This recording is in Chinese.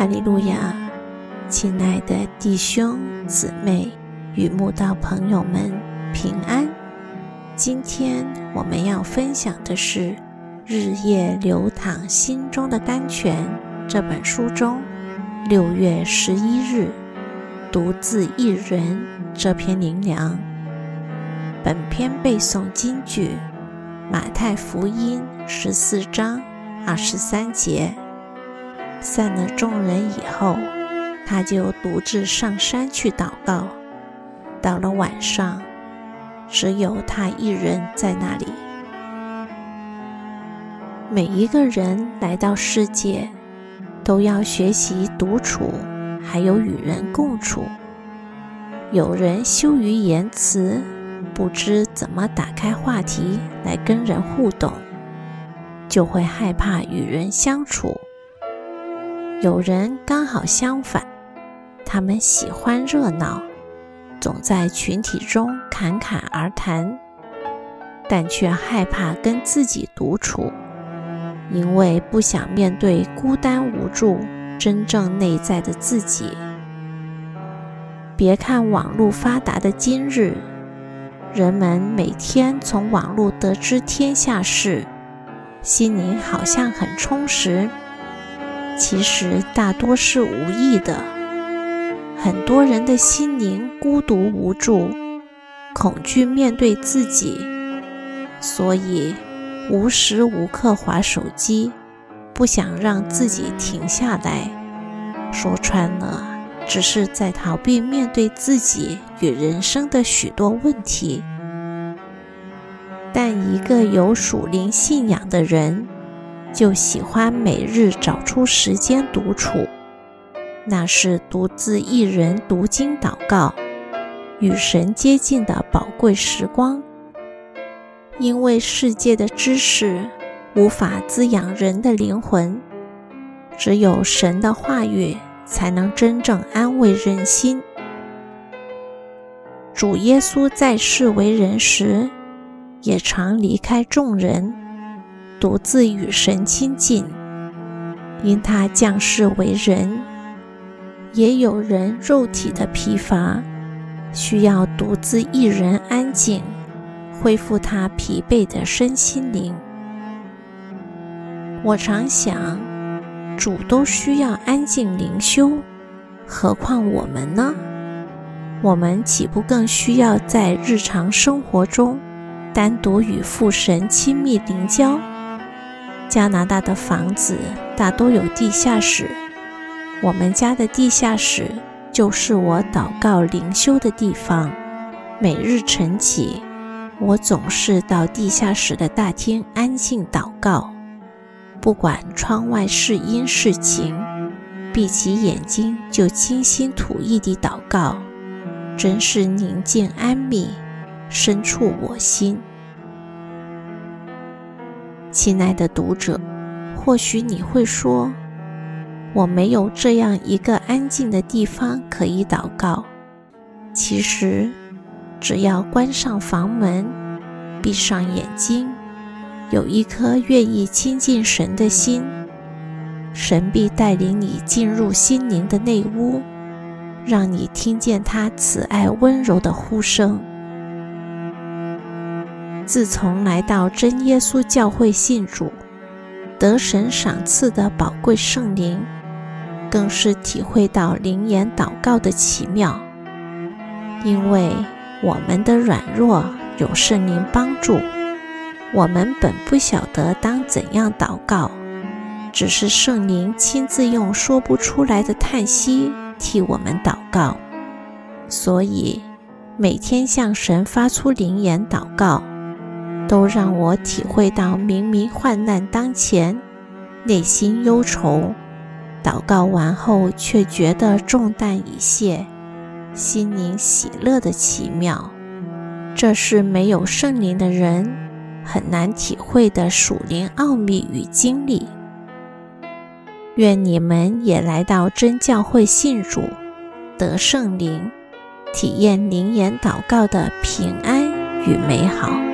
哈利路亚，亲爱的弟兄姊妹与慕道朋友们平安。今天我们要分享的是《日夜流淌心中的甘泉》这本书中六月十一日独自一人这篇灵粮。本篇背诵金句：马太福音十四章二十三节。散了众人以后，他就独自上山去祷告。到了晚上，只有他一人在那里。每一个人来到世界，都要学习独处，还有与人共处。有人羞于言辞，不知怎么打开话题来跟人互动，就会害怕与人相处。有人刚好相反，他们喜欢热闹，总在群体中侃侃而谈，但却害怕跟自己独处，因为不想面对孤单无助、真正内在的自己。别看网络发达的今日，人们每天从网络得知天下事，心灵好像很充实。其实大多是无意的。很多人的心灵孤独无助，恐惧面对自己，所以无时无刻划手机，不想让自己停下来。说穿了，只是在逃避面对自己与人生的许多问题。但一个有属灵信仰的人，就喜欢每日找出时间独处，那是独自一人读经祷告、与神接近的宝贵时光。因为世界的知识无法滋养人的灵魂，只有神的话语才能真正安慰人心。主耶稣在世为人时，也常离开众人。独自与神亲近，因他降世为人，也有人肉体的疲乏，需要独自一人安静，恢复他疲惫的身心灵。我常想，主都需要安静灵修，何况我们呢？我们岂不更需要在日常生活中单独与父神亲密灵交？加拿大的房子大都有地下室，我们家的地下室就是我祷告灵修的地方。每日晨起，我总是到地下室的大厅安静祷告，不管窗外是阴是晴，闭起眼睛就倾心吐意地祷告，真是宁静安谧，深处我心。亲爱的读者，或许你会说，我没有这样一个安静的地方可以祷告。其实，只要关上房门，闭上眼睛，有一颗愿意亲近神的心，神必带领你进入心灵的内屋，让你听见他慈爱温柔的呼声。自从来到真耶稣教会信主，得神赏赐的宝贵圣灵，更是体会到灵言祷告的奇妙。因为我们的软弱有圣灵帮助，我们本不晓得当怎样祷告，只是圣灵亲自用说不出来的叹息替我们祷告。所以每天向神发出灵言祷告。都让我体会到，明明患难当前，内心忧愁，祷告完后却觉得重担已卸，心灵喜乐的奇妙。这是没有圣灵的人很难体会的属灵奥秘与经历。愿你们也来到真教会信主，得圣灵，体验灵言祷告的平安与美好。